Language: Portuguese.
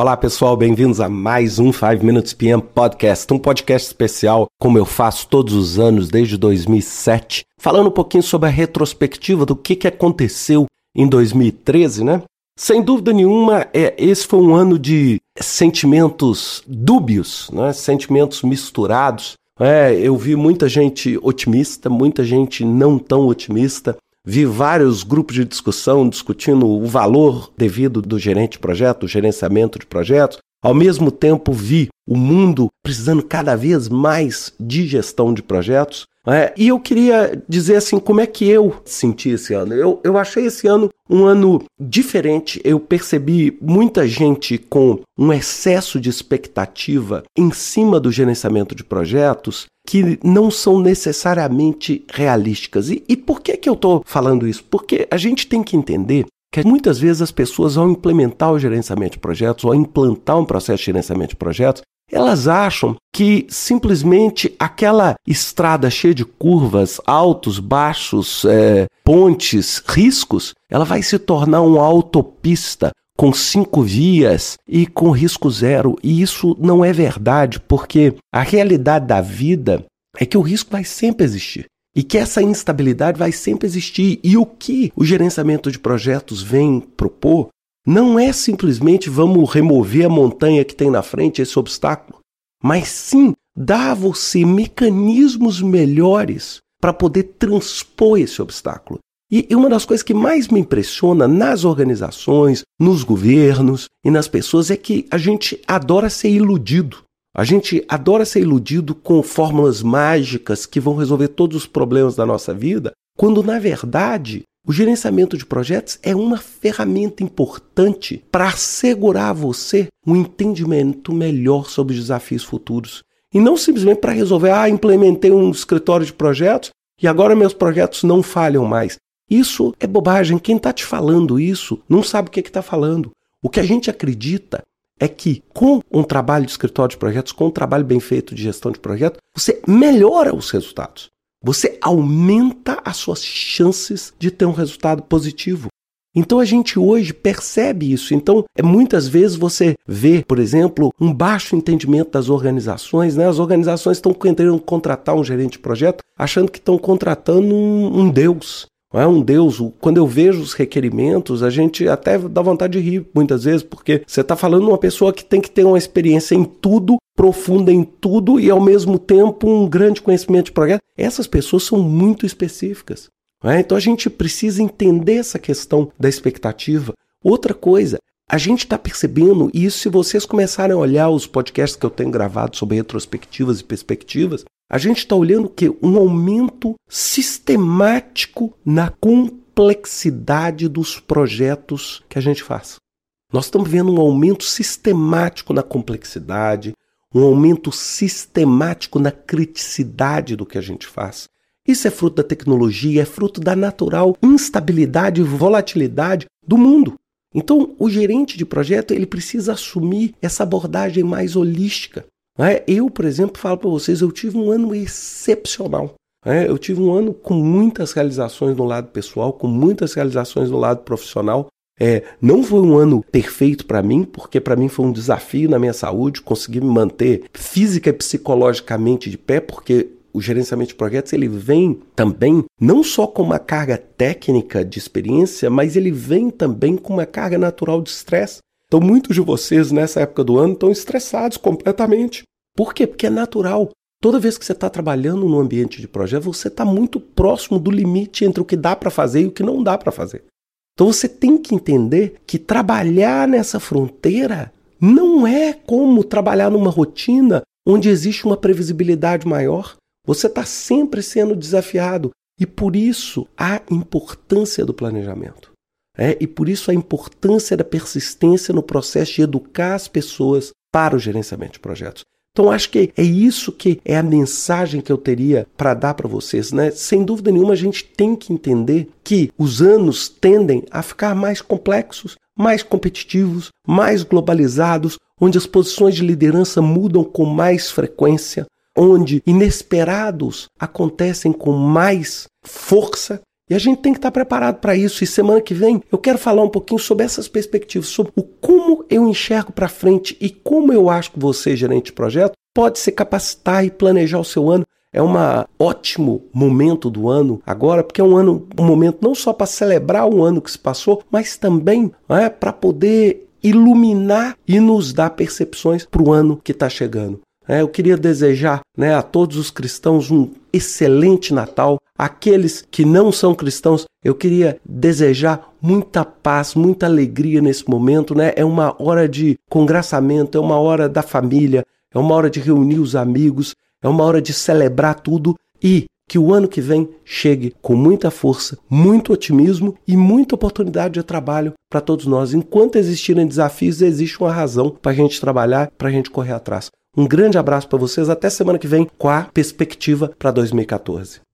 Olá pessoal, bem-vindos a mais um 5 Minutes PM Podcast, um podcast especial, como eu faço todos os anos desde 2007, falando um pouquinho sobre a retrospectiva do que, que aconteceu em 2013, né? Sem dúvida nenhuma, é, esse foi um ano de sentimentos dúbios, né? sentimentos misturados. É, eu vi muita gente otimista, muita gente não tão otimista. Vi vários grupos de discussão discutindo o valor devido do gerente de projeto, do gerenciamento de projetos. Ao mesmo tempo, vi o mundo precisando cada vez mais de gestão de projetos. É, e eu queria dizer assim, como é que eu senti esse ano? Eu, eu achei esse ano um ano diferente. Eu percebi muita gente com um excesso de expectativa em cima do gerenciamento de projetos que não são necessariamente realísticas. E, e por que, que eu estou falando isso? Porque a gente tem que entender que muitas vezes as pessoas, ao implementar o gerenciamento de projetos, ou implantar um processo de gerenciamento de projetos, elas acham que simplesmente aquela estrada cheia de curvas, altos, baixos, é, pontes, riscos, ela vai se tornar uma autopista com cinco vias e com risco zero. E isso não é verdade, porque a realidade da vida é que o risco vai sempre existir. E que essa instabilidade vai sempre existir. E o que o gerenciamento de projetos vem propor não é simplesmente vamos remover a montanha que tem na frente, esse obstáculo, mas sim dar a você mecanismos melhores para poder transpor esse obstáculo. E uma das coisas que mais me impressiona nas organizações, nos governos e nas pessoas é que a gente adora ser iludido. A gente adora ser iludido com fórmulas mágicas que vão resolver todos os problemas da nossa vida, quando na verdade o gerenciamento de projetos é uma ferramenta importante para assegurar a você um entendimento melhor sobre os desafios futuros. E não simplesmente para resolver, ah, implementei um escritório de projetos e agora meus projetos não falham mais. Isso é bobagem. Quem está te falando isso não sabe o que está falando. O que a gente acredita é que com um trabalho de escritório de projetos, com um trabalho bem feito de gestão de projetos, você melhora os resultados. Você aumenta as suas chances de ter um resultado positivo. Então a gente hoje percebe isso. Então, é, muitas vezes você vê, por exemplo, um baixo entendimento das organizações. Né? As organizações estão querendo contratar um gerente de projeto achando que estão contratando um, um Deus. É um Deus. Quando eu vejo os requerimentos, a gente até dá vontade de rir muitas vezes, porque você está falando de uma pessoa que tem que ter uma experiência em tudo, profunda em tudo e ao mesmo tempo um grande conhecimento de projeto. Essas pessoas são muito específicas. É? Então a gente precisa entender essa questão da expectativa. Outra coisa, a gente está percebendo isso se vocês começarem a olhar os podcasts que eu tenho gravado sobre retrospectivas e perspectivas, a gente está olhando que um aumento sistemático na complexidade dos projetos que a gente faz. Nós estamos vendo um aumento sistemático na complexidade, um aumento sistemático na criticidade do que a gente faz. Isso é fruto da tecnologia, é fruto da natural instabilidade e volatilidade do mundo. Então, o gerente de projeto ele precisa assumir essa abordagem mais holística. É? Eu, por exemplo, falo para vocês, eu tive um ano excepcional. É? Eu tive um ano com muitas realizações no lado pessoal, com muitas realizações no lado profissional. É, não foi um ano perfeito para mim, porque para mim foi um desafio na minha saúde conseguir me manter física e psicologicamente de pé, porque o gerenciamento de projetos ele vem também não só com uma carga técnica de experiência, mas ele vem também com uma carga natural de estresse. Então, muitos de vocês nessa época do ano estão estressados completamente. Por quê? Porque é natural. Toda vez que você está trabalhando no ambiente de projeto, você está muito próximo do limite entre o que dá para fazer e o que não dá para fazer. Então você tem que entender que trabalhar nessa fronteira não é como trabalhar numa rotina onde existe uma previsibilidade maior. Você está sempre sendo desafiado. E por isso a importância do planejamento. É, e por isso a importância da persistência no processo de educar as pessoas para o gerenciamento de projetos. Então acho que é isso que é a mensagem que eu teria para dar para vocês, né? Sem dúvida nenhuma a gente tem que entender que os anos tendem a ficar mais complexos, mais competitivos, mais globalizados, onde as posições de liderança mudam com mais frequência, onde inesperados acontecem com mais força E a gente tem que estar preparado para isso. E semana que vem eu quero falar um pouquinho sobre essas perspectivas, sobre o como eu enxergo para frente e como eu acho que você, gerente de projeto, pode se capacitar e planejar o seu ano. É um ótimo momento do ano agora, porque é um ano, um momento não só para celebrar o ano que se passou, mas também é, para poder iluminar e nos dar percepções para o ano que está chegando. É, eu queria desejar né, a todos os cristãos um excelente Natal. Aqueles que não são cristãos, eu queria desejar muita paz, muita alegria nesse momento. Né? É uma hora de congraçamento, é uma hora da família, é uma hora de reunir os amigos, é uma hora de celebrar tudo e que o ano que vem chegue com muita força, muito otimismo e muita oportunidade de trabalho para todos nós. Enquanto existirem desafios, existe uma razão para a gente trabalhar, para a gente correr atrás. Um grande abraço para vocês, até semana que vem com a perspectiva para 2014.